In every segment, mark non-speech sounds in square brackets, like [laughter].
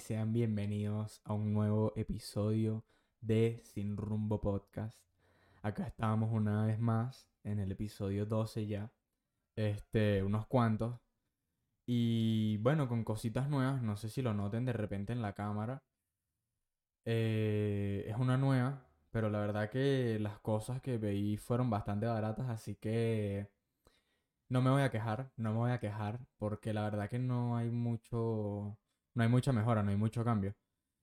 sean bienvenidos a un nuevo episodio de Sin Rumbo Podcast. Acá estamos una vez más en el episodio 12 ya. Este, unos cuantos. Y bueno, con cositas nuevas, no sé si lo noten de repente en la cámara. Eh, es una nueva, pero la verdad que las cosas que veí fueron bastante baratas, así que no me voy a quejar, no me voy a quejar, porque la verdad que no hay mucho, no hay mucha mejora, no hay mucho cambio.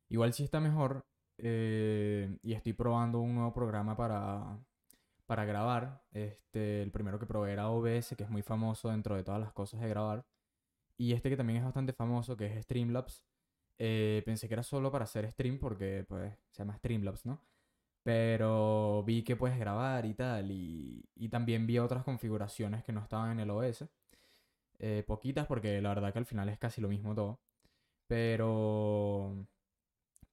Igual sí está mejor, eh, y estoy probando un nuevo programa para, para grabar. Este, el primero que probé era OBS, que es muy famoso dentro de todas las cosas de grabar. Y este que también es bastante famoso, que es Streamlabs. Eh, pensé que era solo para hacer stream porque pues se llama Streamlabs, ¿no? Pero vi que puedes grabar y tal. Y, también vi otras configuraciones que no estaban en el OS. Eh, poquitas porque la verdad que al final es casi lo mismo todo. Pero...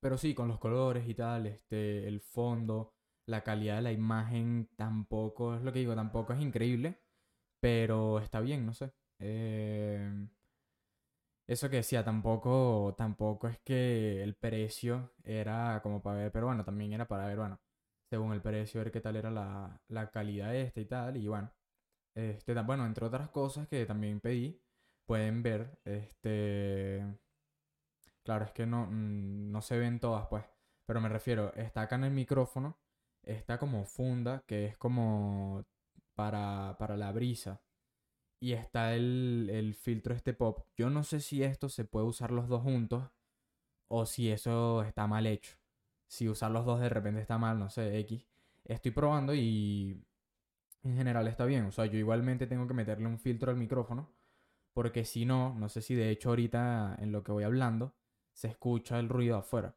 Pero sí, con los colores y tal, este, el fondo, la calidad de la imagen tampoco, es lo que digo, tampoco es increíble. Pero está bien, no sé. Eh, eso que decía, tampoco, tampoco es que el precio era como para ver, pero bueno, también era para ver, bueno, según el precio, ver qué tal era la, la calidad esta y tal, y bueno, este, bueno, entre otras cosas que también pedí, pueden ver, este, claro, es que no, mm, no se ven todas, pues, pero me refiero, está acá en el micrófono, está como funda, que es como para, para la brisa y está el, el filtro este pop. Yo no sé si esto se puede usar los dos juntos o si eso está mal hecho. Si usar los dos de repente está mal, no sé, X. Estoy probando y en general está bien. O sea, yo igualmente tengo que meterle un filtro al micrófono porque si no, no sé si de hecho ahorita en lo que voy hablando se escucha el ruido afuera.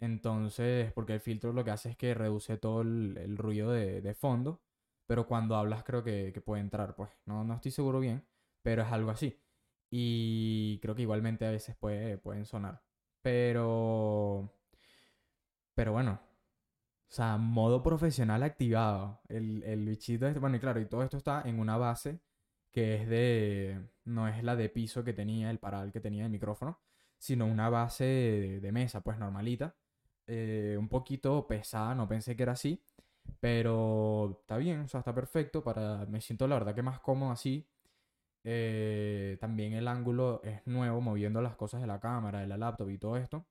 Entonces, porque el filtro lo que hace es que reduce todo el, el ruido de, de fondo pero cuando hablas creo que, que puede entrar, pues. No, no estoy seguro bien, pero es algo así. Y creo que igualmente a veces puede, pueden sonar. Pero... Pero bueno. O sea, modo profesional activado. El, el bichito este. Bueno, y claro, y todo esto está en una base que es de... No es la de piso que tenía, el paral que tenía el micrófono, sino una base de, mesa, pues normalita. Eh, un poquito pesada, no pensé que era así. Pero está bien, o sea, está perfecto. Para... Me siento la verdad que más cómodo así. Eh, también el ángulo es nuevo, moviendo las cosas de la cámara, de la laptop y todo esto.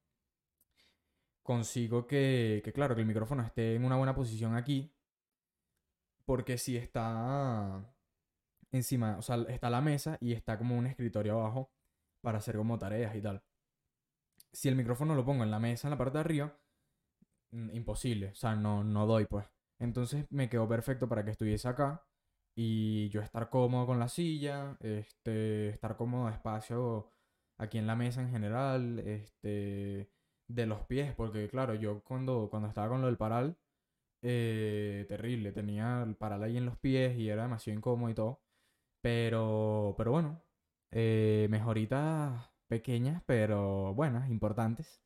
Consigo que, que, claro, que el micrófono esté en una buena posición aquí. Porque si está encima, o sea, está la mesa y está como un escritorio abajo para hacer como tareas y tal. Si el micrófono lo pongo en la mesa, en la parte de arriba, mm, imposible, o sea, no, no doy pues. Entonces me quedó perfecto para que estuviese acá y yo estar cómodo con la silla, este, estar cómodo espacio aquí en la mesa en general, este, de los pies, porque claro, yo cuando, cuando estaba con lo del paral, eh, terrible, tenía el paral ahí en los pies y era demasiado incómodo y todo, pero, pero bueno, eh, mejoritas pequeñas, pero buenas, importantes.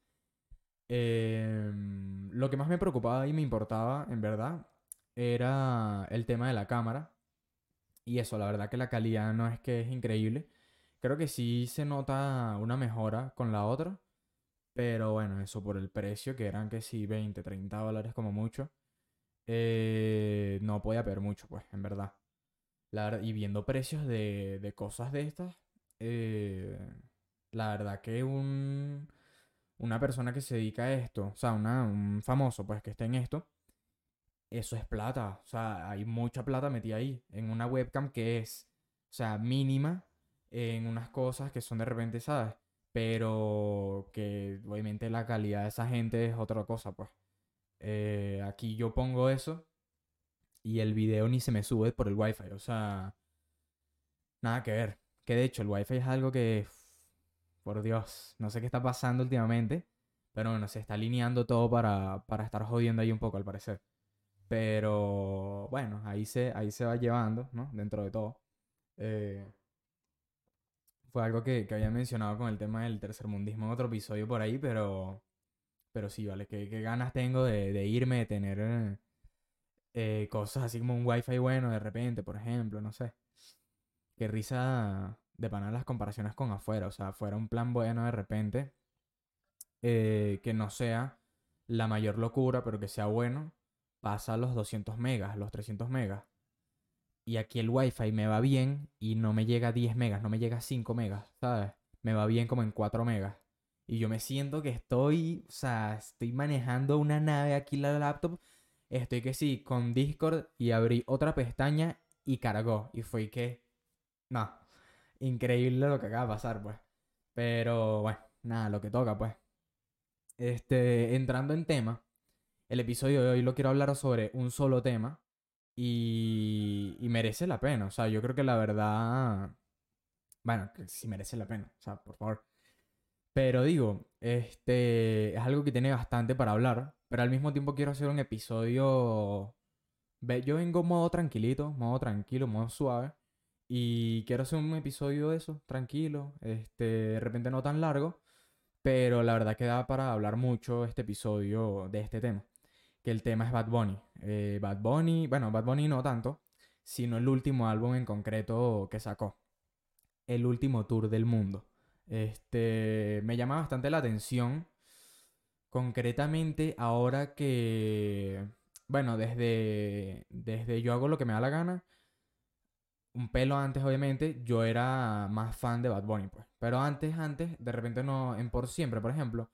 Em, lo que más me preocupaba y me importaba, en verdad, era el tema de la cámara. Y eso, la verdad que la calidad no es que es increíble. Creo que sí se nota una mejora con la otra. Pero bueno, eso por el precio, que eran que sí 20, 30 dólares como mucho. Eh, no podía ver mucho, pues, en verdad. Y viendo precios de, de cosas de estas, eh, la verdad que un una persona que se dedica a esto, o sea, una, un famoso, pues, que esté en esto, eso es plata. O sea, hay mucha plata metida ahí. En una webcam que es, o sea, mínima, en unas cosas que son de repente, ¿sabes? Pero que obviamente la calidad de esa gente es otra cosa, pues. Eh, aquí yo pongo eso y el video ni se me sube por el wifi. O sea, nada que ver. Que de hecho el wifi es algo que por Dios, no sé qué está pasando últimamente, pero bueno, se está alineando todo para, para estar jodiendo ahí un poco al parecer. Pero bueno, ahí se, ahí se va llevando, ¿no? Dentro de todo. Eh, fue algo que, que, había mencionado con el tema del tercermundismo en otro episodio por ahí, pero, pero sí, vale, qué, ganas tengo de, de irme, de tener eh, cosas así como un wifi bueno de repente, por ejemplo, no sé. Qué risa de panar las comparaciones con afuera. O sea, fuera un plan bueno de repente. eh, que no sea la mayor locura, pero que sea bueno, pasa los 200 megas, los 300 megas. Y aquí el wifi me va bien y no me llega a 10 megas, no me llega a 5 megas, ¿sabes? Me va bien como en 4 megas. Y yo me siento que estoy, o sea, estoy manejando una nave aquí en la laptop. Estoy que sí, con Discord y abrí otra pestaña y cargó. Y fue que, no, increíble lo que acaba de pasar, pues. Pero bueno, nada, lo que toca, pues. Este, entrando en tema, el episodio de hoy lo quiero hablar sobre un solo tema y, merece la pena. O sea, yo creo que la verdad, bueno, que sí merece la pena. O sea, por favor. Pero digo, este es algo que tiene bastante para hablar, pero al mismo tiempo quiero hacer un episodio. Yo vengo modo tranquilito, modo tranquilo, modo suave. Y quiero hacer un episodio de eso, tranquilo, este, de repente no tan largo, pero la verdad que da para hablar mucho este episodio de este tema. Que el tema es Bad Bunny. Eh, Bad Bunny, bueno, Bad Bunny no tanto, sino el último álbum en concreto que sacó. El último tour del mundo. Este, me llama bastante la atención. Concretamente ahora que, bueno, desde, desde yo hago lo que me da la gana. Un pelo antes, obviamente, yo era más fan de Bad Bunny, pues. Pero antes, antes, de repente no, en Por Siempre, por ejemplo,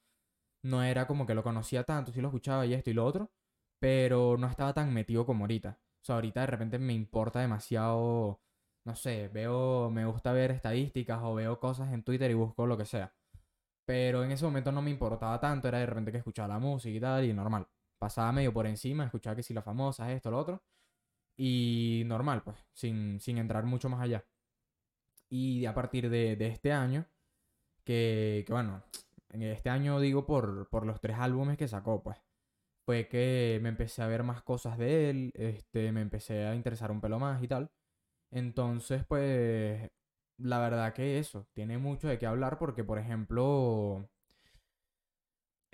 no era como que lo conocía tanto, sí lo escuchaba y esto y lo otro, pero no estaba tan metido como ahorita. O sea, ahorita de repente me importa demasiado no sé, veo, me gusta ver estadísticas o veo cosas en Twitter y busco lo que sea. Pero en ese momento no me importaba tanto, era de repente que escuchaba la música y tal, y normal. Pasaba medio por encima, escuchaba que si las famosas, esto, lo otro. Y normal, pues, sin, sin entrar mucho más allá. Y a partir de, de este año, que, que, bueno, en este año digo por, por los tres álbumes que sacó, pues. Fue que me empecé a ver más cosas de él, este, me empecé a interesar un pelo más y tal. Entonces, pues, la verdad que eso, tiene mucho de qué hablar porque, por ejemplo,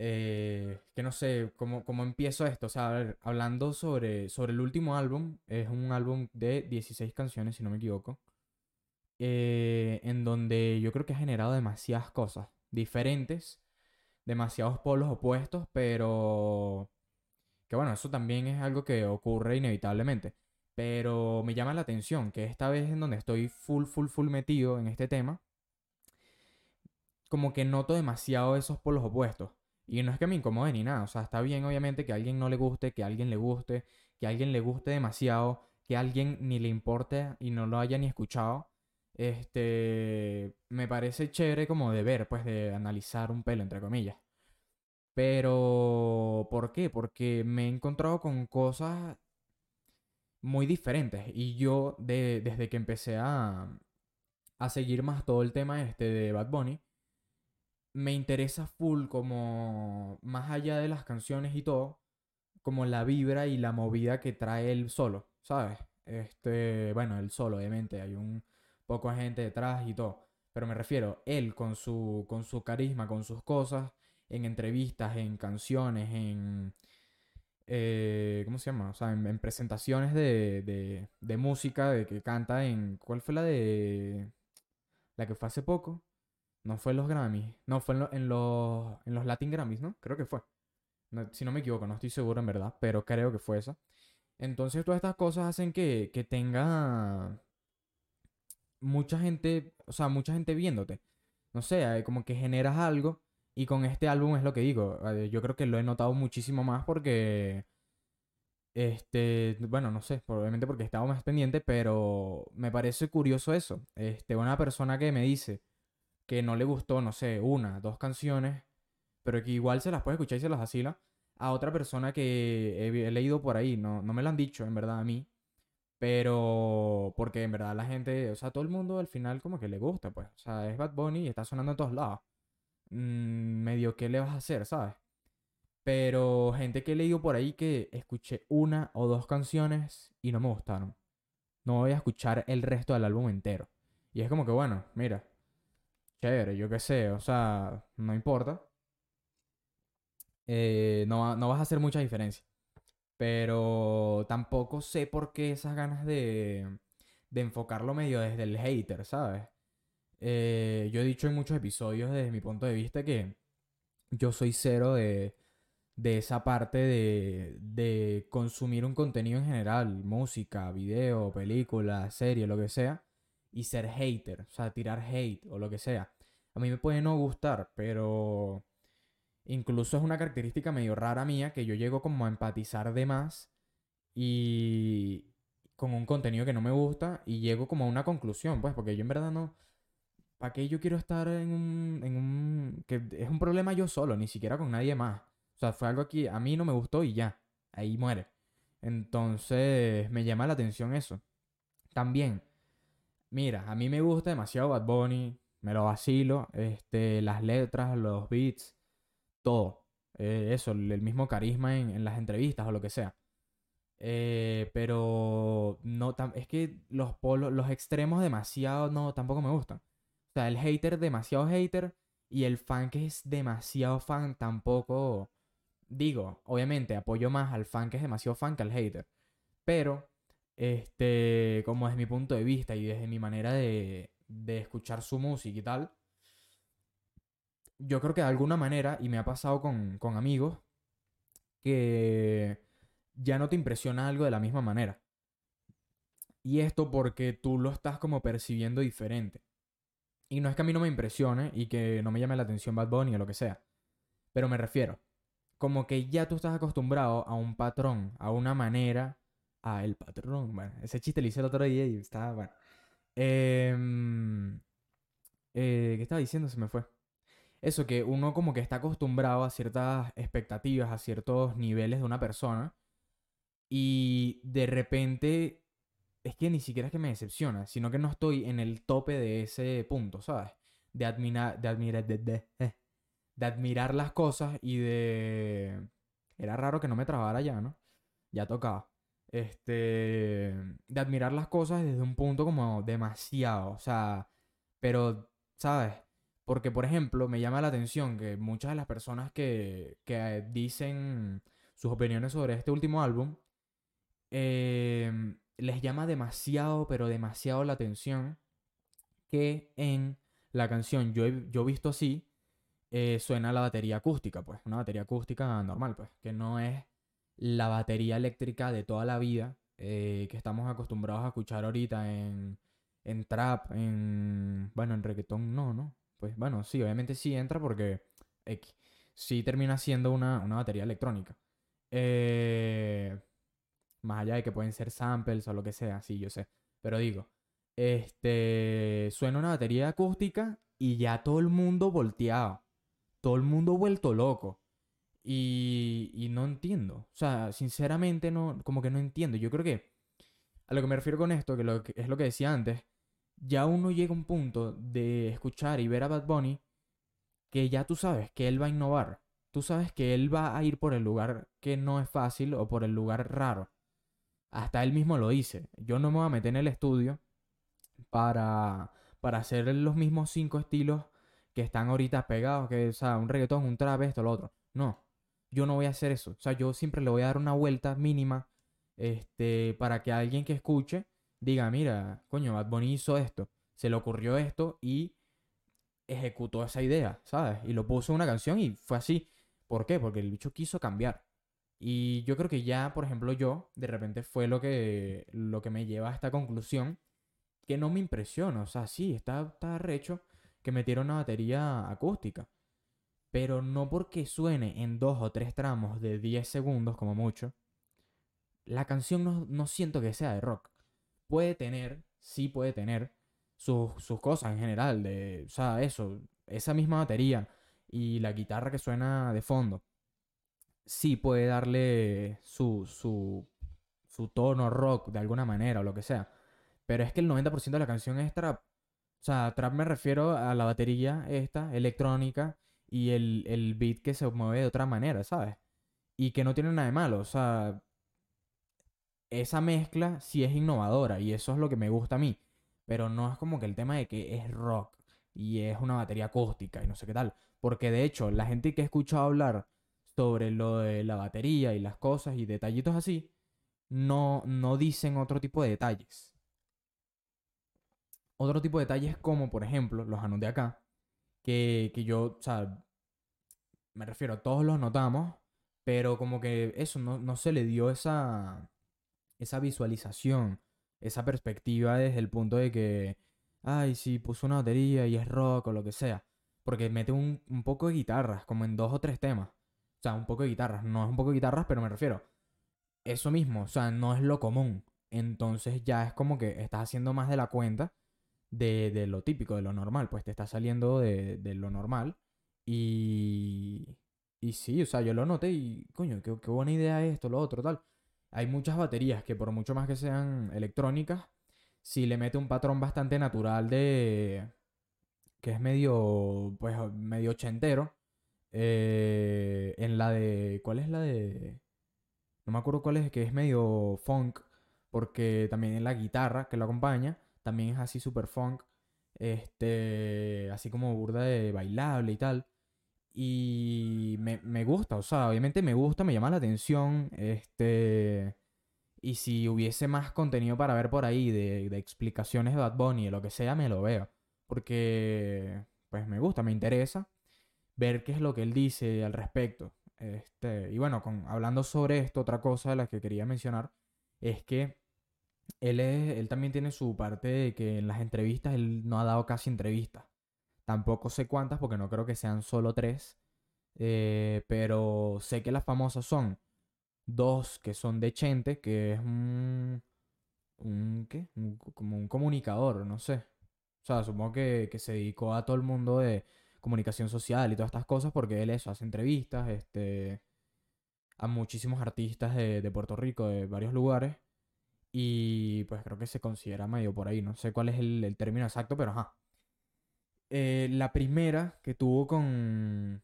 eh, que no sé cómo, cómo empiezo esto. O sea, a ver, hablando sobre, sobre el último álbum, es un álbum de 16 canciones, si no me equivoco, eh, en donde yo creo que ha generado demasiadas cosas diferentes, demasiados polos opuestos, pero que bueno, eso también es algo que ocurre inevitablemente. Pero me llama la atención que esta vez en donde estoy full, full, full metido en este tema, como que noto demasiado esos polos opuestos. Y no es que me incomode ni nada. O sea, está bien obviamente que a alguien no le guste, que a alguien le guste, que a alguien le guste demasiado, que a alguien ni le importe y no lo haya ni escuchado. Este, me parece chévere como de ver, pues de analizar un pelo, entre comillas. Pero, ¿por qué? Porque me he encontrado con cosas muy diferentes. Y yo, de, desde que empecé a, a seguir más todo el tema este de Bad Bunny, me interesa full como más allá de las canciones y todo, como la vibra y la movida que trae él solo, ¿sabes? Este, bueno, él solo, obviamente, hay un poco de gente detrás y todo, pero me refiero, él con su, con su carisma, con sus cosas, en entrevistas, en canciones, en, eh, ¿cómo se llama? O sea, en, presentaciones de, de, música, de que canta en... ¿Cuál fue la de... La que fue hace poco? No fue en los Grammys. No, fue en, los, en los Latin Grammys, ¿no? Creo que fue. si no me equivoco, no estoy seguro en verdad, pero creo que fue esa. Entonces todas estas cosas hacen que, que tenga mucha gente, o sea, mucha gente viéndote. No sé, como que generas algo y con este álbum es lo que digo. Yo creo que lo he notado muchísimo más porque. Este, bueno, no sé, probablemente porque estaba más pendiente, pero me parece curioso eso. Este, una persona que me dice que no le gustó, no sé, una, dos canciones, pero que igual se las puede escuchar y se las asila, a otra persona que he, leído por ahí, no, no me lo han dicho en verdad a mí, pero porque en verdad la gente, o sea, todo el mundo al final como que le gusta, pues, o sea, es Bad Bunny y está sonando en todos lados. Mm, medio qué le vas a hacer, ¿sabes? Pero gente que he leído por ahí que escuché una o dos canciones y no me gustaron. No voy a escuchar el resto del álbum entero. Y es como que, bueno, mira, chévere, yo qué sé, o sea, no importa. Eh, no, no vas a hacer mucha diferencia. Pero tampoco sé por qué esas ganas de, de enfocarlo medio desde el hater, ¿sabes? Eh, yo he dicho en muchos episodios desde mi punto de vista que yo soy cero de, de esa parte de, de consumir un contenido en general, música, video, película, serie, lo que sea, y ser hater, o sea, tirar hate o lo que sea. A mí me puede no gustar, pero incluso es una característica medio rara mía que yo llego como a empatizar de más y con un contenido que no me gusta y llego como a una conclusión, pues, porque yo en verdad no... ¿Para qué yo quiero estar en un, en un... que es un problema yo solo, ni siquiera con nadie más? O sea, fue algo que a mí no me gustó y ya, ahí muere. Entonces, me llama la atención eso. También, mira, a mí me gusta demasiado Bad Bunny, me lo vacilo, este, las letras, los beats, todo. Eh, eso, el, mismo carisma en, las entrevistas o lo que sea. Eh, pero no es que los polos, los extremos demasiado no tampoco me gustan. O sea, el hater demasiado hater y el fan que es demasiado fan tampoco digo, obviamente apoyo más al fan que es demasiado fan que al hater. Pero este, como desde mi punto de vista y desde mi manera de, de escuchar su música y tal, yo creo que de alguna manera, y me ha pasado con, con amigos, que ya no te impresiona algo de la misma manera. Y esto porque tú lo estás como percibiendo diferente. Y no es que a mí no me impresione y que no me llame la atención Bad Bunny o lo que sea. Pero me refiero, como que ya tú estás acostumbrado a un patrón, a una manera, a el patrón. Bueno, ese chiste lo hice el otro día y estaba, bueno. Em, eh, ¿Qué estaba diciendo? Se me fue. Eso, que uno como que está acostumbrado a ciertas expectativas, a ciertos niveles de una persona y de repente, es que ni siquiera es que me decepciona, sino que no estoy en el tope de ese punto, ¿sabes? De admirar, eh, de, admirar las cosas y de... Era raro que no me trabara ya, ¿no? Ya tocaba. Este... De admirar las cosas desde un punto como demasiado, o sea... Pero, ¿sabes? Porque, por ejemplo, me llama la atención que muchas de las personas que, que dicen sus opiniones sobre este último álbum Em, les llama demasiado, pero demasiado la atención que en la canción Yo he, visto así eh, suena la batería acústica, pues, una batería acústica normal, pues, que no es la batería eléctrica de toda la vida eh, que estamos acostumbrados a escuchar ahorita en, en trap, en, bueno, en reggaetón no, ¿no? Pues bueno, sí, obviamente sí entra porque X, sí termina siendo una, una batería electrónica. Eh, más allá de que pueden ser samples o lo que sea, sí, yo sé. Pero digo, este, suena una batería acústica y ya todo el mundo volteado. Todo el mundo vuelto loco. Y, y no entiendo. O sea, sinceramente no, como que no entiendo. Yo creo que a lo que me refiero con esto, que, es lo que decía antes, ya uno llega a un punto de escuchar y ver a Bad Bunny que ya tú sabes que él va a innovar. Tú sabes que él va a ir por el lugar que no es fácil o por el lugar raro. Hasta él mismo lo dice. Yo no me voy a meter en el estudio para, para hacer los mismos cinco estilos que están ahorita pegados, que, o sea, un reggaetón, un trap, esto, lo otro. No, yo no voy a hacer eso. O sea, yo siempre le voy a dar una vuelta mínima este, para que alguien que escuche diga, mira, coño, Bad Bunny hizo esto, se le ocurrió esto y ejecutó esa idea, ¿sabes? Y lo puso en una canción y fue así. ¿Por qué? Porque el bicho quiso cambiar. Y yo creo que ya, por ejemplo, yo, de repente fue lo que, lo que me lleva a esta conclusión, que no me impresiona. O sea, sí, está, está recho que metieron una batería acústica. Pero no porque suene en dos o tres tramos de 10 segundos como mucho. La canción no, no siento que sea de rock. Puede tener, sí puede tener, sus, sus cosas en general. De, o sea, eso, esa misma batería y la guitarra que suena de fondo sí puede darle su, su, su tono rock de alguna manera o lo que sea. Pero es que el 90% de la canción es trap. O sea, trap me refiero a la batería esta, electrónica, y el, el beat que se mueve de otra manera, ¿sabes? Y que no tiene nada de malo. O sea, esa mezcla sí es innovadora y eso es lo que me gusta a mí. Pero no es como que el tema de que es rock y es una batería acústica y no sé qué tal. Porque de hecho, la gente que he escuchado hablar sobre lo de la batería y las cosas y detallitos así, no, no dicen otro tipo de detalles. Otro tipo de detalles como, por ejemplo, los anos de acá, que, yo, o sea, me refiero, todos los notamos, pero como que eso, no, no se le dio esa, esa visualización, esa perspectiva desde el punto de que, ay, sí, puso una batería y es rock o lo que sea. Porque mete un, un poco de guitarras, como en dos o tres temas. O sea, un poco de guitarras. No es un poco de guitarras, pero me refiero. Eso mismo, o sea, no es lo común. Entonces ya es como que estás haciendo más de la cuenta de, de lo típico, de lo normal. Pues te está saliendo de, de lo normal. Y, y sí, o sea, yo lo noté y, coño, qué, qué buena idea esto, lo otro, tal. Hay muchas baterías que por mucho más que sean electrónicas, si le mete un patrón bastante natural de... que es medio, pues, medio ochentero. Eh, en la de... ¿Cuál es la de...? No me acuerdo cuál es, que es medio funk, porque también en la guitarra que lo acompaña, también es así super funk, este, así como burda de bailable y tal. Y me, me gusta, o sea, obviamente me gusta, me llama la atención, este... Y si hubiese más contenido para ver por ahí de, explicaciones de Bad Bunny, de lo que sea, me lo veo. Porque, pues me gusta, me interesa ver qué es lo que él dice al respecto. Este, y bueno, con, hablando sobre esto, otra cosa de la que quería mencionar es que él, es, él también tiene su parte de que en las entrevistas él no ha dado casi entrevistas. Tampoco sé cuántas porque no creo que sean solo tres. Eh, pero sé que las famosas son dos que son de Chente, que es un... un ¿Qué? Como un comunicador, no sé. O sea, supongo que, que se dedicó a todo el mundo de comunicación social y todas estas cosas porque él eso, hace entrevistas este, a muchísimos artistas de, de Puerto Rico, de varios lugares. Y pues creo que se considera medio por ahí. No sé cuál es el, término exacto, pero ajá. Eh, la primera que tuvo con,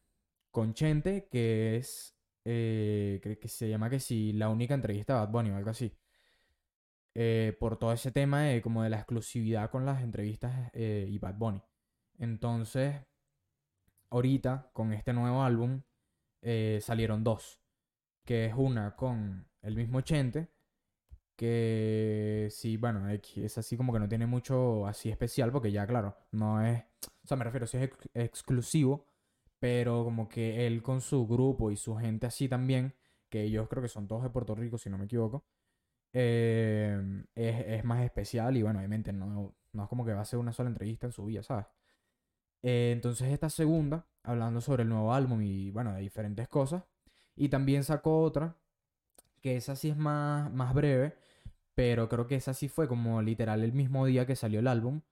con Chente, que es, eh, creo que se llama que sí, la única entrevista de Bad Bunny o algo así. Eh, por todo ese tema de como de la exclusividad con las entrevistas eh, y Bad Bunny. Entonces, ahorita con este nuevo álbum eh, salieron dos, que es una con el mismo Chente, que sí, bueno, es así como que no tiene mucho así especial, porque ya, claro, no es, o sea, me refiero, sí es ex- exclusivo, pero como que él con su grupo y su gente así también, que ellos creo que son todos de Puerto Rico, si no me equivoco, eh, es, es más especial y bueno, obviamente no, no es como que va a ser una sola entrevista en su vida, ¿sabes? Eh, entonces esta segunda, hablando sobre el nuevo álbum y bueno, de diferentes cosas, y también sacó otra, que esa sí es más, más breve, pero creo que esa sí fue como literal el mismo día que salió el álbum,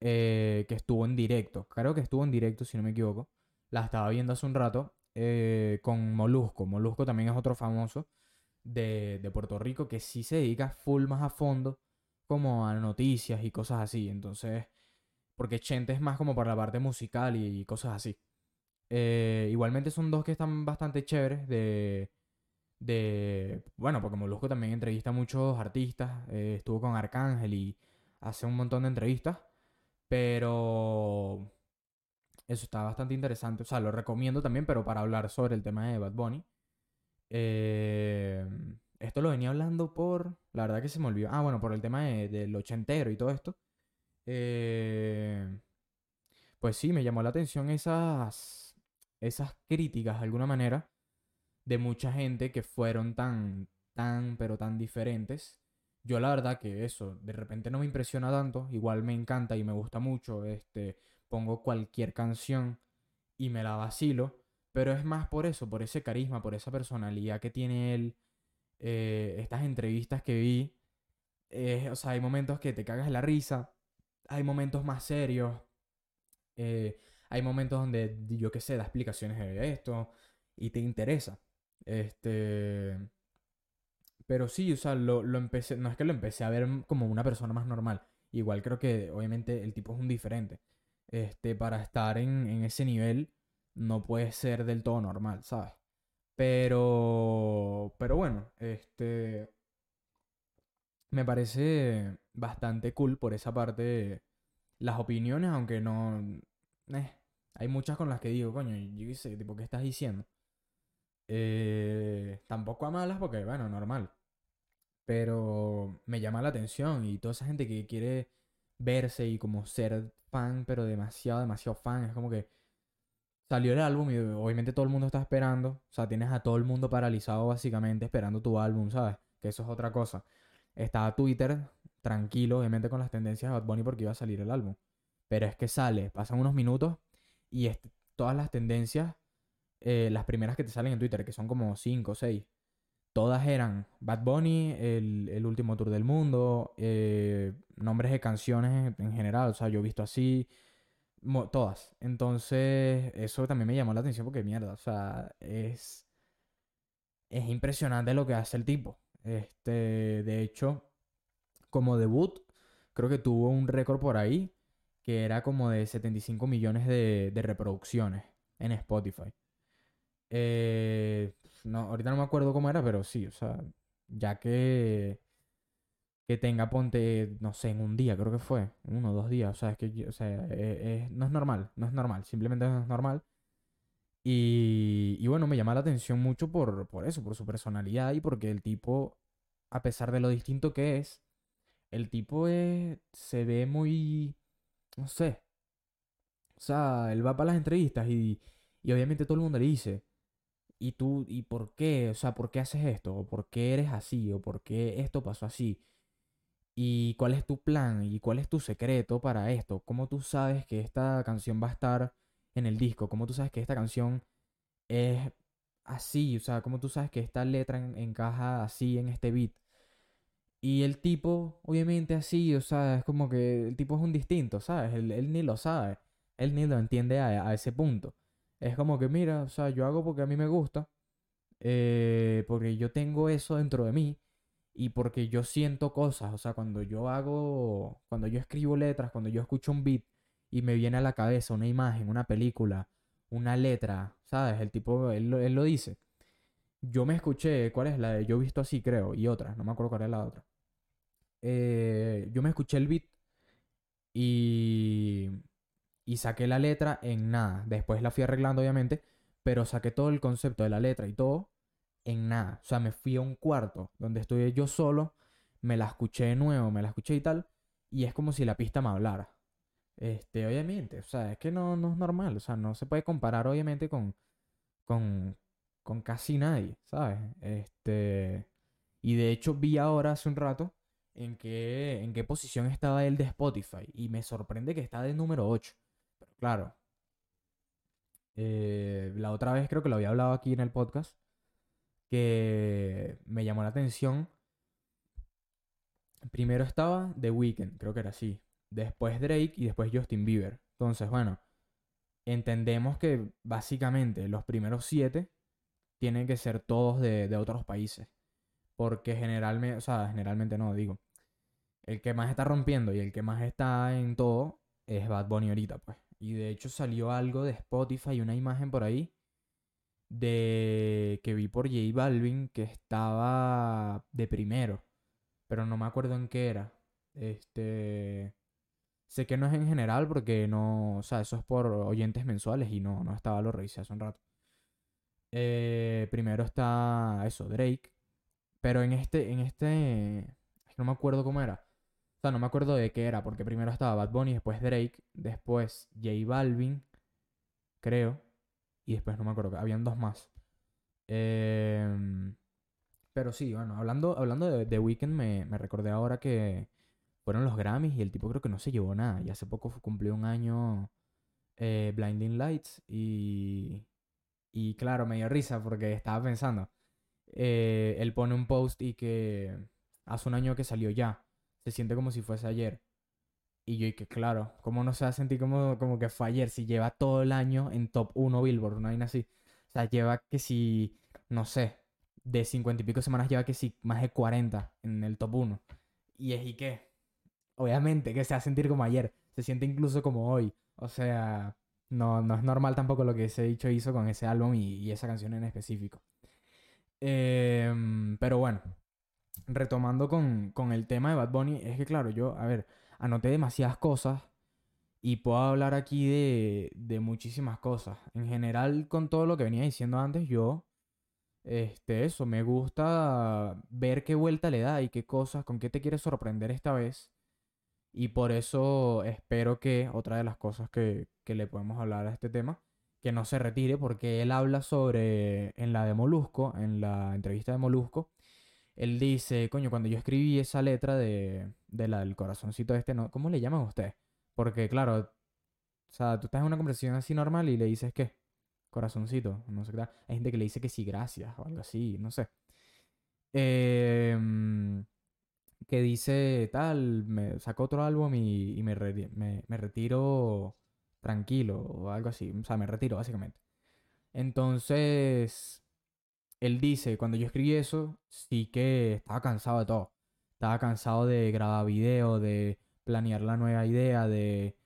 eh, que estuvo en directo. Creo que estuvo en directo, si no me equivoco. La estaba viendo hace un rato eh, con Molusco. Molusco también es otro famoso de, de Puerto Rico que sí se dedica full más a fondo como a noticias y cosas así. Entonces, porque Chente es más como para la parte musical y cosas así. Eh, igualmente son dos que están bastante chéveres de, de... Bueno, porque Molusco también entrevista a muchos artistas. eh, estuvo con Arcángel y hace un montón de entrevistas. Pero eso está bastante interesante. O sea, lo recomiendo también, pero para hablar sobre el tema de Bad Bunny. Eh, esto lo venía hablando por... La verdad que se me olvidó. Ah, bueno, por el tema de- del ochentero y todo esto. Eh, pues sí, me llamó la atención esas, esas críticas de alguna manera de mucha gente que fueron tan, tan, pero tan diferentes. Yo la verdad que eso, de repente no me impresiona tanto, igual me encanta y me gusta mucho, este, pongo cualquier canción y me la vacilo, pero es más por eso, por ese carisma, por esa personalidad que tiene él, eh, estas entrevistas que vi, eh, o sea, hay momentos que te cagas la risa, hay momentos más serios, eh, hay momentos donde yo qué sé, da explicaciones de esto y te interesa. Este, pero sí, o sea, lo, lo empecé, no es que lo empecé a ver como una persona más normal. Igual creo que obviamente el tipo es un diferente. Este, para estar en, en ese nivel no puede ser del todo normal, ¿sabes? Pero, pero bueno, este, me parece bastante cool por esa parte las opiniones, aunque no, eh, hay muchas con las que digo, coño, yo qué sé, tipo, ¿qué estás diciendo? Eh, tampoco a malas porque, bueno, normal. Pero me llama la atención y toda esa gente que quiere verse y como ser fan, pero demasiado, demasiado fan, es como que salió el álbum y obviamente todo el mundo está esperando. O sea, tienes a todo el mundo paralizado básicamente esperando tu álbum, ¿sabes? Que eso es otra cosa. Estaba Twitter tranquilo, obviamente con las tendencias de Bad Bunny porque iba a salir el álbum. Pero es que sale, pasan unos minutos y todas las tendencias, eh, las primeras que te salen en Twitter, que son como 5 o 6, todas eran Bad Bunny, el, último tour del mundo, eh, nombres de canciones en general, o sea, yo he visto así, todas. Entonces, eso también me llamó la atención porque mierda, o sea, es, es impresionante lo que hace el tipo. Este, de hecho, como debut, creo que tuvo un récord por ahí que era como de 75 millones de, reproducciones en Spotify. Eh, no, ahorita no me acuerdo cómo era, pero sí, o sea, ya que que tenga, ponte, no sé, en un día, creo que fue, uno o dos días, o sea, es que, o sea, e, e, no es normal, no es normal, simplemente no es normal. Y, y bueno, me llama la atención mucho por, por eso, por su personalidad y porque el tipo, a pesar de lo distinto que es, el tipo es, se ve muy, no sé, o sea, él va para las entrevistas y, y obviamente todo el mundo le dice, ¿y tú, y por qué? O sea, ¿por qué haces esto? ¿O por qué eres así? ¿O por qué esto pasó así? ¿Y cuál es tu plan? ¿Y cuál es tu secreto para esto? ¿Cómo tú sabes que esta canción va a estar en el disco? ¿Cómo tú sabes que esta canción es así? O sea, ¿cómo tú sabes que esta letra encaja así en este beat? Y el tipo, obviamente así, o sea, es como que el tipo es un distinto, ¿sabes? Él, ni lo sabe, él ni lo entiende a, ese punto. Es como que, mira, o sea, yo hago porque a mí me gusta, eh, porque yo tengo eso dentro de mí y porque yo siento cosas, o sea, cuando yo hago, cuando yo escribo letras, cuando yo escucho un beat y me viene a la cabeza una imagen, una película, una letra, ¿sabes? El tipo, él, lo dice. Yo me escuché, ¿cuál es la de Yo visto así, creo? Y otra, no me acuerdo cuál es la otra. Eh, yo me escuché el beat y, y saqué la letra en nada. Después la fui arreglando, obviamente, pero saqué todo el concepto de la letra y todo en nada. O sea, me fui a un cuarto donde estoy yo solo, me la escuché de nuevo, me la escuché y tal, y es como si la pista me hablara. Este, obviamente, o sea, es que no, no es normal, o sea, no se puede comparar obviamente con, con, con casi nadie, ¿sabes? Este, y de hecho vi ahora hace un rato en qué, en qué posición estaba él de Spotify, y me sorprende que está de número 8. Pero claro, eh, la otra vez creo que lo había hablado aquí en el podcast, que me llamó la atención. Primero estaba The Weeknd, creo que era así. Después Drake y después Justin Bieber. Entonces, bueno, entendemos que básicamente los primeros siete tienen que ser todos de, otros países. Porque generalmente, o sea, generalmente no, digo. El que más está rompiendo y el que más está en todo es Bad Bunny ahorita, pues. Y de hecho salió algo de Spotify, una imagen por ahí, de que vi por J Balvin que estaba de primero, pero no me acuerdo en qué era. Este sé que no es en general porque no, o sea, eso es por oyentes mensuales y no no estaba lo revisé hace un rato. Eh, primero está eso, Drake, pero en este en este no me acuerdo cómo era. Sea, no me acuerdo de qué era, porque primero estaba Bad Bunny, después Drake, después J Balvin, creo. Y después no me acuerdo, habían dos más. Em, pero sí, bueno, hablando, hablando de The Weeknd, me, me, recordé ahora que fueron los Grammys y el tipo creo que no se llevó nada. Y hace poco cumplió un año eh, Blinding Lights y, y claro, me dio risa porque estaba pensando. Eh, él pone un post y que hace un año que salió ya. Se siente como si fuese ayer. Y yo, que claro, ¿cómo no se va a sentir como, como que fue ayer si lleva todo el año en top 1 Billboard, no hay así? O sea, lleva que si, no sé, de 50 y pico semanas lleva que si más de 40 en el top 1. Y es y qué. Obviamente que se va a sentir como ayer, se siente incluso como hoy. O sea, no, no es normal tampoco lo que ese dicho hizo con ese álbum y, esa canción en específico. Em, pero bueno, retomando con, con el tema de Bad Bunny, es que claro, yo, a ver, anoté demasiadas cosas y puedo hablar aquí de, de muchísimas cosas. En general, con todo lo que venía diciendo antes, yo, este, eso, me gusta ver qué vuelta le da y qué cosas, con qué te quieres sorprender esta vez. Y por eso espero que otra de las cosas que, que le podemos hablar a este tema, que no se retire porque él habla sobre, en la de Molusco, en la entrevista de Molusco, él dice, coño, cuando yo escribí esa letra de, del corazoncito este, ¿no? ¿cómo le llaman a usted? Porque claro, o sea, tú estás en una conversación así normal y le dices, ¿qué? Corazoncito, no sé qué. Hay gente que le dice que sí, gracias, o algo así, no sé. Em, que dice tal, me saco otro álbum y, me, me, retiro tranquilo o algo así. O sea, me retiro básicamente. Entonces, él dice, cuando yo escribí eso, sí que estaba cansado de todo. Estaba cansado de grabar video, de planear la nueva idea, de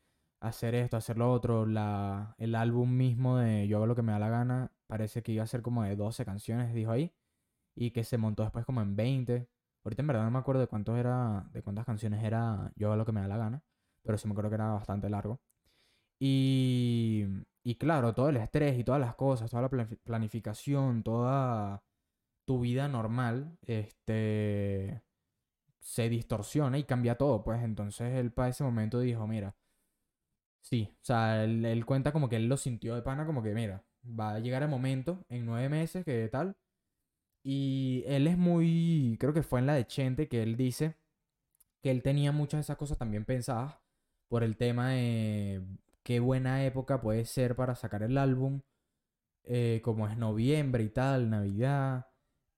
hacer esto, hacer lo otro. La, el álbum mismo de Yo hago lo que me da la gana parece que iba a ser como de 12 canciones, dijo ahí. Y que se montó después como en 20. Ahorita en verdad no me acuerdo de cuántos era, de cuántas canciones era Yo hago lo que me da la gana. Pero sí me acuerdo que era bastante largo. Y, y claro, todo el estrés y todas las cosas, toda la planificación, toda tu vida normal, este, se distorsiona y cambia todo, pues. Entonces él para ese momento dijo, mira, sí, o sea, él, cuenta como que él lo sintió de pana, como que, mira, va a llegar el momento en nueve meses, que tal, y él es muy, creo que fue en la de Chente que él dice que él tenía muchas de esas cosas también pensadas por el tema de qué buena época puede ser para sacar el álbum, eh, como es noviembre y tal, Navidad,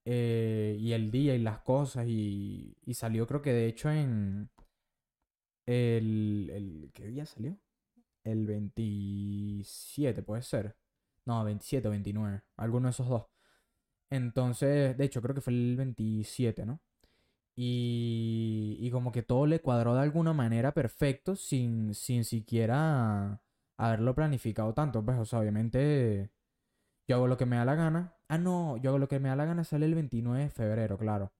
eh, y el día y las cosas, y, y, salió creo que de hecho en... El, el, ¿Qué día salió? El 27, puede ser. No, 27 o 29, alguno de esos dos. Entonces, de hecho, creo que fue el 27, ¿no? Y, y como que todo le cuadró de alguna manera perfecto sin, sin siquiera haberlo planificado tanto. Pues, obviamente yo hago lo que me da la gana. Ah, no, yo hago lo que me da la gana sale el 29 de febrero, claro.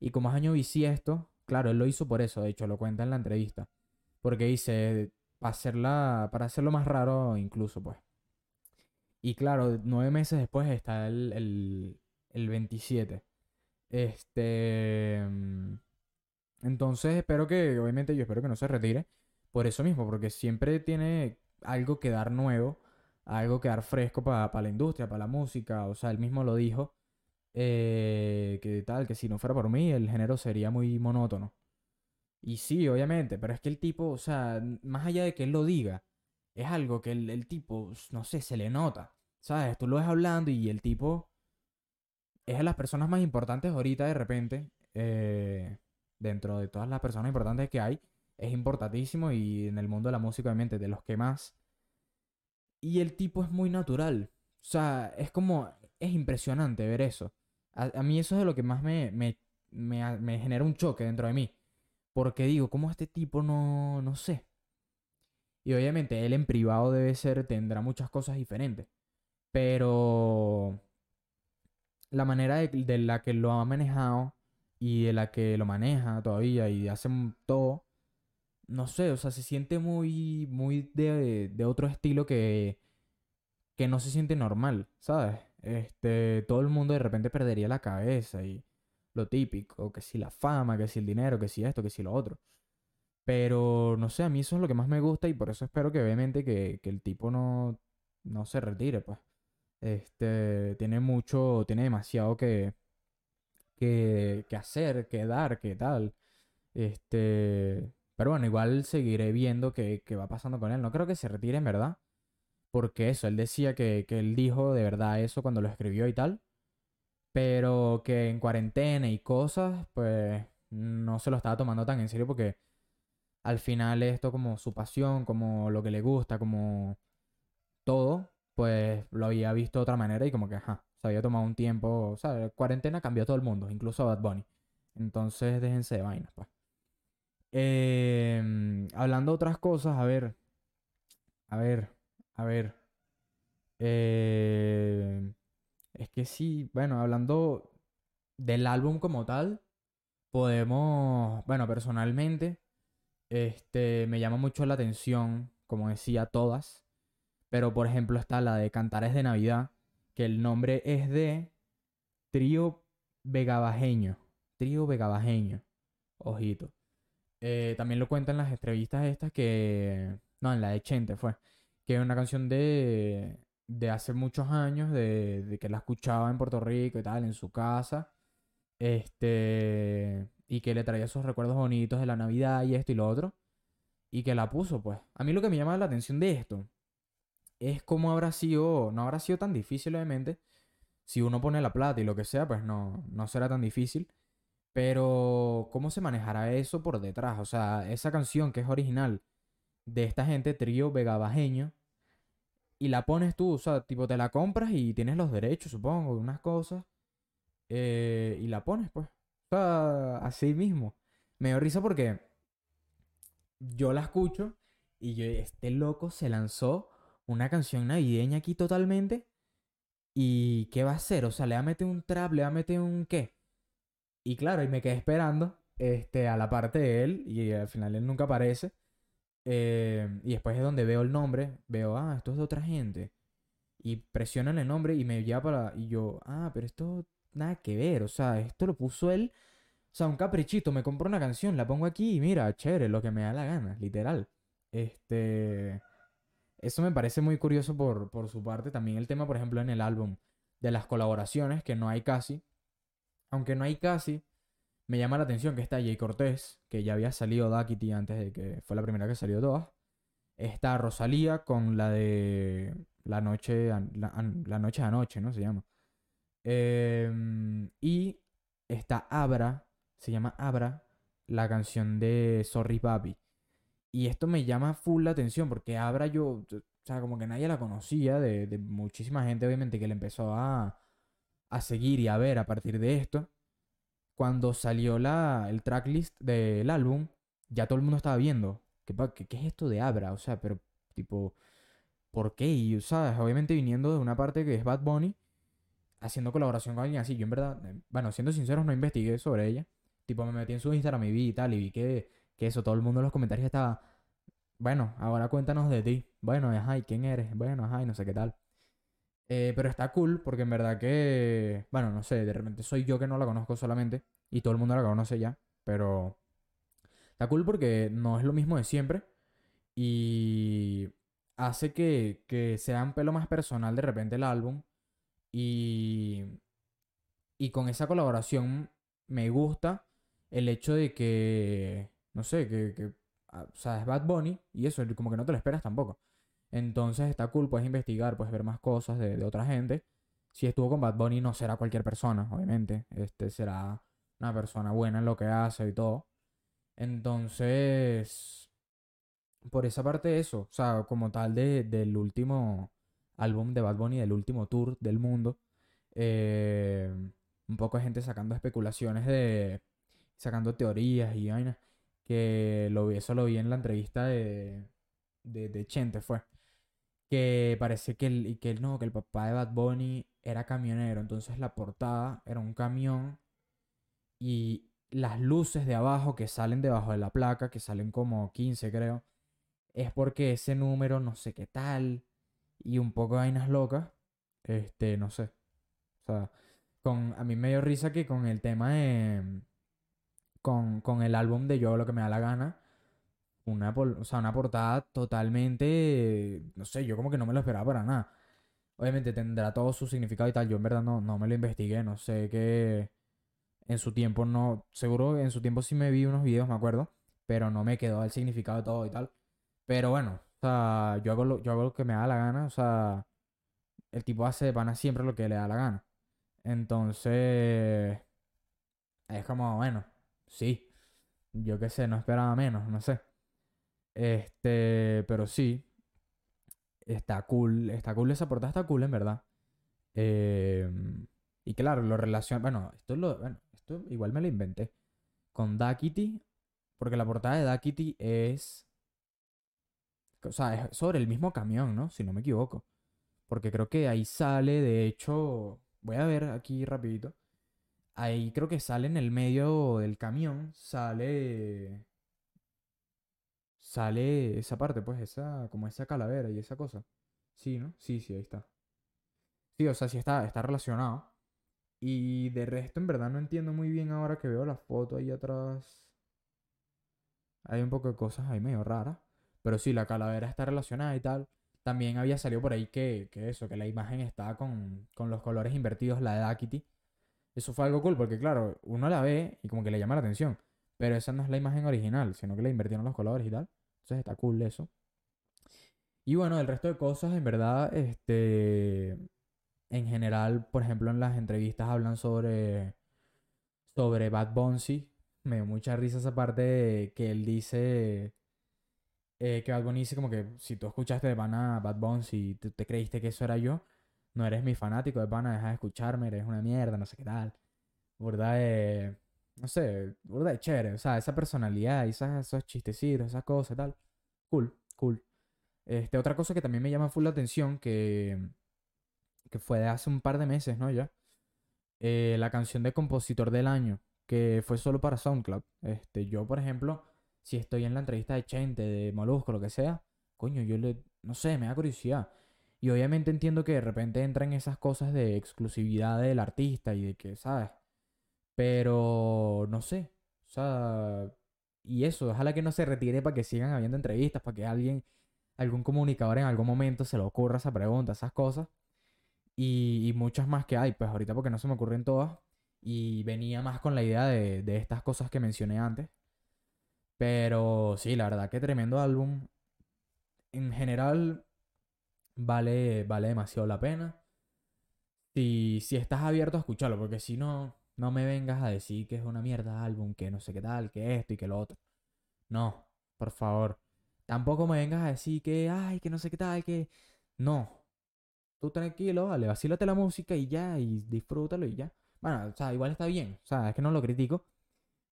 Y como es año bisiesto, claro, él lo hizo por eso, de hecho, lo cuenta en la entrevista. Porque dice, para, hacerla, para hacerlo más raro incluso, pues. Y claro, nueve meses después está el, el, el 27. Este. Mm, entonces espero que, obviamente yo espero que no se retire. Por eso mismo, porque siempre tiene algo que dar nuevo, algo que dar fresco para la industria, para la música. O sea, él mismo lo dijo. Eh, que tal, que si no fuera por mí, el género sería muy monótono. Y sí, obviamente, pero es que el tipo, o sea, más allá de que él lo diga, es algo que el, el tipo, no sé, se le nota. ¿Sabes? Tú lo ves hablando y el tipo es de las personas más importantes ahorita de repente, eh, dentro de todas las personas importantes que hay, es importantísimo y en el mundo de la música obviamente de los que más. Y el tipo es muy natural. O sea, es como, es impresionante ver eso. A, mí eso es de lo que más me, me, me, me, genera un choque dentro de mí. Porque digo, ¿cómo este tipo no, no sé? Y obviamente él en privado debe ser, tendrá muchas cosas diferentes. Pero la manera de, la que lo ha manejado y de la que lo maneja todavía y hace todo, no sé, o sea, se siente muy, muy de, de otro estilo que, que no se siente normal, ¿sabes? Este, todo el mundo de repente perdería la cabeza y lo típico, que si la fama, que si el dinero, que si esto, que si lo otro. Pero no sé, a mí eso es lo que más me gusta y por eso espero que obviamente que, que el tipo no, no se retire, pues. Este, tiene mucho, tiene demasiado que, que, que hacer, que dar, que tal. Este, pero bueno, igual seguiré viendo qué, qué va pasando con él. No creo que se retire en verdad. Porque eso, él decía que, que él dijo de verdad eso cuando lo escribió y tal. Pero que en cuarentena y cosas, pues no se lo estaba tomando tan en serio porque al final esto como su pasión, como lo que le gusta, como todo, pues lo había visto de otra manera y como que, ajá, se había tomado un tiempo, o sea, cuarentena cambió a todo el mundo, incluso a Bad Bunny. Entonces déjense de vainas, pues. Em, hablando de otras cosas, a ver, a ver, a ver. Eh, es que sí, bueno, hablando del álbum como tal, podemos, bueno, personalmente, este, me llama mucho la atención, como decía, todas pero por ejemplo está la de Cantares de Navidad, que el nombre es de Trío Vegabajeño. Trío Vegabajeño. Ojito. Eh, también lo cuentan en las entrevistas estas que... No, en la de Chente fue. que es una canción de, de hace muchos años, de, de que la escuchaba en Puerto Rico y tal, en su casa. Este, y que le traía esos recuerdos bonitos de la Navidad y esto y lo otro. Y que la puso, pues. A mí lo que me llama la atención de esto es cómo habrá sido, no habrá sido tan difícil, obviamente. Si uno pone la plata y lo que sea, pues no, no será tan difícil. Pero, ¿cómo se manejará eso por detrás? O sea, esa canción que es original de esta gente, trío Vega Bajeño, y la pones tú, o sea, tipo te la compras y tienes los derechos, supongo, de unas cosas, eh, y la pones, pues. O sea, así mismo. Me dio risa porque yo la escucho y yo, este loco se lanzó una canción navideña aquí totalmente. ¿Y qué va a hacer? O sea, le va a meter un trap, le va a meter un qué. Y claro, y me quedé esperando este, a la parte de él y al final él nunca aparece. Eh, y después es donde veo el nombre, veo, ah, esto es de otra gente. Y presionan el nombre y me lleva para... Y yo, ah, pero esto nada que ver, o sea, esto lo puso él. O sea, un caprichito, me compro una canción, la pongo aquí y mira, chévere, lo que me da la gana, literal. Este... Eso me parece muy curioso por, por su parte. También el tema, por ejemplo, en el álbum de las colaboraciones, que no hay casi. Aunque no hay casi, me llama la atención que está Jay Cortés, que ya había salido Duckity antes de que fue la primera que salió todas. Está Rosalía con la de La Noche, la, Noche de Anoche, ¿no? Se llama. Em, y está Abra, se llama Abra, la canción de Sorry Papi. Y esto me llama full la atención porque Abra yo, o sea, como que nadie la conocía, de, de muchísima gente obviamente que le empezó a, a seguir y a ver a partir de esto cuando salió la, el tracklist del álbum, ya todo el mundo estaba viendo. ¿Qué, qué, es esto de Abra? O sea, pero tipo, ¿por qué? Y, ¿sabes? Obviamente viniendo de una parte que es Bad Bunny, haciendo colaboración con alguien así. Yo en verdad, eh, bueno, siendo sinceros, no investigué sobre ella. Tipo, me metí en su Instagram y vi y tal, y vi que, que eso, todo el mundo en los comentarios estaba, bueno, ahora cuéntanos de ti. Bueno, ajá, ¿y quién eres? Bueno, ajá, y no sé qué tal. Eh, pero está cool porque en verdad que, bueno, no sé, de repente soy yo que no la conozco solamente y todo el mundo la conoce ya, pero está cool porque no es lo mismo de siempre y hace que, que sea un pelo más personal de repente el álbum y, y con esa colaboración me gusta el hecho de que, no sé, que, que ah, o sea, es Bad Bunny y eso, como que no te lo esperas tampoco. Entonces está cool, puedes investigar, puedes ver más cosas de, otra gente. Si estuvo con Bad Bunny no será cualquier persona, obviamente. Este será una persona buena en lo que hace y todo. Entonces, por esa parte eso, o sea, como tal de, del último álbum de Bad Bunny, del último tour del mundo, eh, un poco de gente sacando especulaciones de, sacando teorías y vainas, que lo eso lo vi en la entrevista de, de, de Chente, fue que parece que el, que no, que el papá de Bad Bunny era camionero, entonces la portada era un camión y las luces de abajo que salen debajo de la placa, que salen como 15 creo, es porque ese número no sé qué tal y un poco de vainas locas, este, no sé. O sea, con, a mí me dio risa que con el tema de... Con, con el álbum de Yo lo que me da la gana, una, o sea, una portada totalmente, no sé, yo como que no me lo esperaba para nada. Obviamente tendrá todo su significado y tal, yo en verdad no, no me lo investigué, no sé qué en su tiempo no, seguro en su tiempo sí me vi unos videos, me acuerdo, pero no me quedó el significado de todo y tal. Pero bueno, o sea, yo hago lo, yo hago lo que me da la gana, o sea, el tipo hace de pana siempre lo que le da la gana. Entonces, es como, bueno, sí, yo qué sé, no esperaba menos, no sé. Este, pero sí. Está cool. Está cool esa portada, está cool en verdad. Em, y claro, lo relaciona. Bueno, esto lo. Bueno, esto igual me lo inventé. Con Duckity. Porque la portada de Duckity es. O sea, es sobre el mismo camión, ¿no? Si no me equivoco. Porque creo que ahí sale, de hecho. Voy a ver aquí rapidito. Ahí creo que sale en el medio del camión. Sale sale esa parte, pues, esa, como esa calavera y esa cosa. Sí, ¿no? Sí, sí, ahí está. Sí, o sea, sí está, está relacionado. Y de resto, en verdad, no entiendo muy bien ahora que veo la foto ahí atrás. Hay un poco de cosas ahí medio raras. Pero sí, la calavera está relacionada y tal. también había salido por ahí que, que eso, que la imagen estaba con, con los colores invertidos, la de Dakity. Eso fue algo cool porque, claro, uno la ve y como que le llama la atención. Pero esa no es la imagen original, sino que le invirtieron los colores y tal. Entonces está cool eso. Y bueno, el resto de cosas, en verdad, este. En general, por ejemplo, en las entrevistas hablan sobre. Sobre Bad Bunny. Me dio mucha risa esa parte que él dice. eh, que Bad Bunny como que si tú escuchaste de Bana Bad Bunny y tú te creíste que eso era yo, no eres mi fanático de Bana, deja de escucharme, eres una mierda, no sé qué tal. ¿Verdad? Eh, no sé, burda de chévere. O sea, esa personalidad, esas, esos chistecitos, esas cosas y tal. Cool, cool. Este, otra cosa que también me llama full la atención, que, que fue de hace un par de meses, ¿no? Ya. Eh, la canción de compositor del año, que fue solo para SoundCloud. Este, yo, por ejemplo, si estoy en la entrevista de Chente, de Molusco, lo que sea, coño, yo le, no sé, me da curiosidad. Y obviamente entiendo que de repente entran esas cosas de exclusividad del artista y de que, ¿sabes? Pero no sé. O sea, y eso, ojalá que no se retire para que sigan habiendo entrevistas, para que alguien, algún comunicador en algún momento se le ocurra esa pregunta, esas cosas. Y, y muchas más que hay, pues ahorita porque no se me ocurren todas. Y venía más con la idea de, de estas cosas que mencioné antes. Pero sí, la verdad que tremendo álbum. En general, vale, vale demasiado la pena. Si, si estás abierto a escucharlo, porque si no, no me vengas a decir que es una mierda álbum, que no sé qué tal, que esto y que lo otro. No, por favor. Tampoco me vengas a decir que, ay, que no sé qué tal, que... No. Tú tranquilo, vale, vacílate la música y ya, y disfrútalo y ya. Bueno, o sea, igual está bien. O sea, es que no lo critico.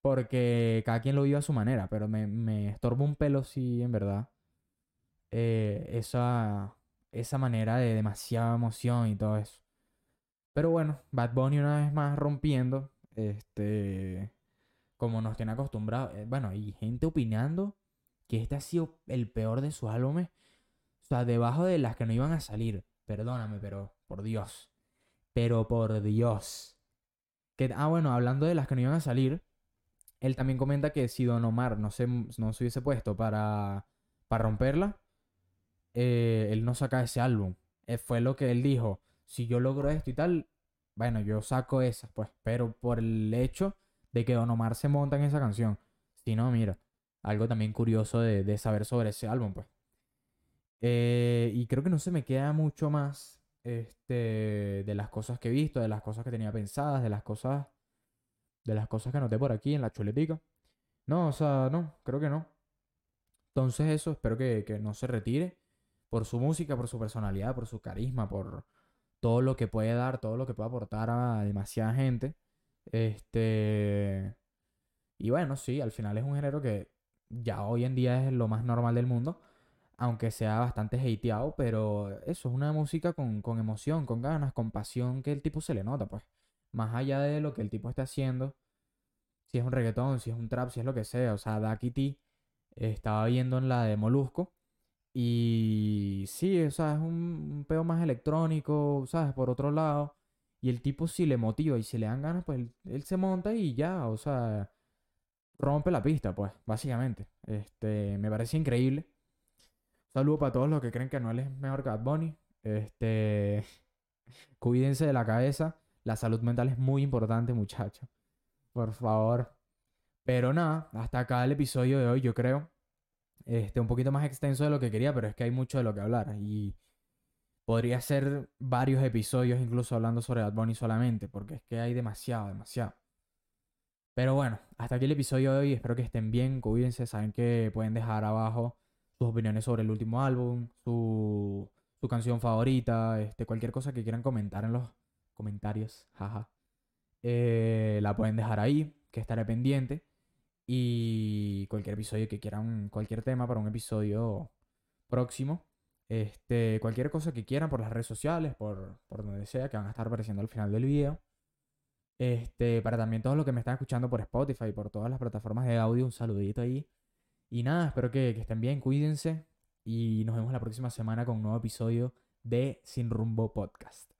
Porque cada quien lo vive a su manera, pero me, me un pelo si en verdad. eh, esa, esa manera de demasiada emoción y todo eso. Pero bueno, Bad Bunny una vez más rompiendo. Este. Como nos tiene acostumbrados. Eh, bueno, hay gente opinando que este ha sido el peor de sus álbumes. O sea, debajo de las que no iban a salir. Perdóname, pero por Dios. Pero por Dios. Que, ah, bueno, hablando de las que no iban a salir. Él también comenta que si Don Omar no se, no se hubiese puesto para, para romperla, eh, él no saca ese álbum. Eh, fue lo que él dijo. Si yo logro esto y tal, bueno, yo saco esas, pues. Pero por el hecho de que Don Omar se monta en esa canción. Si no, mira, algo también curioso de, saber sobre ese álbum, pues. Eh, y creo que no se me queda mucho más este, de las cosas que he visto, de las cosas que tenía pensadas, de las cosas, de las cosas que anoté por aquí en la chuletica. No, o sea, no, creo que no. Entonces eso, espero que, que no se retire por su música, por su personalidad, por su carisma, por todo lo que puede dar, todo lo que puede aportar a demasiada gente. Este... Y bueno, sí, al final es un género que ya hoy en día es lo más normal del mundo, aunque sea bastante hateado, pero eso es una música con, con emoción, con ganas, con pasión que el tipo se le nota, pues. Más allá de lo que el tipo esté haciendo, si es un reggaetón, si es un trap, si es lo que sea, o sea, Ducky T estaba viendo en la de Molusco y sí, o sea, es un, un peo más electrónico, ¿sabes? Por otro lado. Y el tipo si le motiva y si le dan ganas, pues él, él se monta y ya, o sea, rompe la pista, pues, básicamente. Este, me parece increíble. Saludo para todos los que creen que Anuel es mejor que Bad Bunny. Este, [laughs] cuídense de la cabeza. La salud mental es muy importante, muchachos. Por favor. Pero nada, hasta acá el episodio de hoy, yo creo. Este, un poquito más extenso de lo que quería, pero es que hay mucho de lo que hablar. Y podría ser varios episodios incluso hablando sobre Bad Bunny solamente, porque es que hay demasiado, demasiado. Pero bueno, hasta aquí el episodio de hoy. Espero que estén bien, cuídense. Saben que pueden dejar abajo sus opiniones sobre el último álbum, su, su canción favorita, este, cualquier cosa que quieran comentar en los comentarios. Jaja. Eh, la pueden dejar ahí, que estaré pendiente. Y cualquier episodio que quieran, cualquier tema para un episodio próximo. Este, cualquier cosa que quieran por las redes sociales, por, por donde sea, que van a estar apareciendo al final del video. Este, para también todos los que me están escuchando por Spotify, por todas las plataformas de audio, un saludito ahí. Y nada, espero que, que estén bien, cuídense. Y nos vemos la próxima semana con un nuevo episodio de Sin Rumbo Podcast.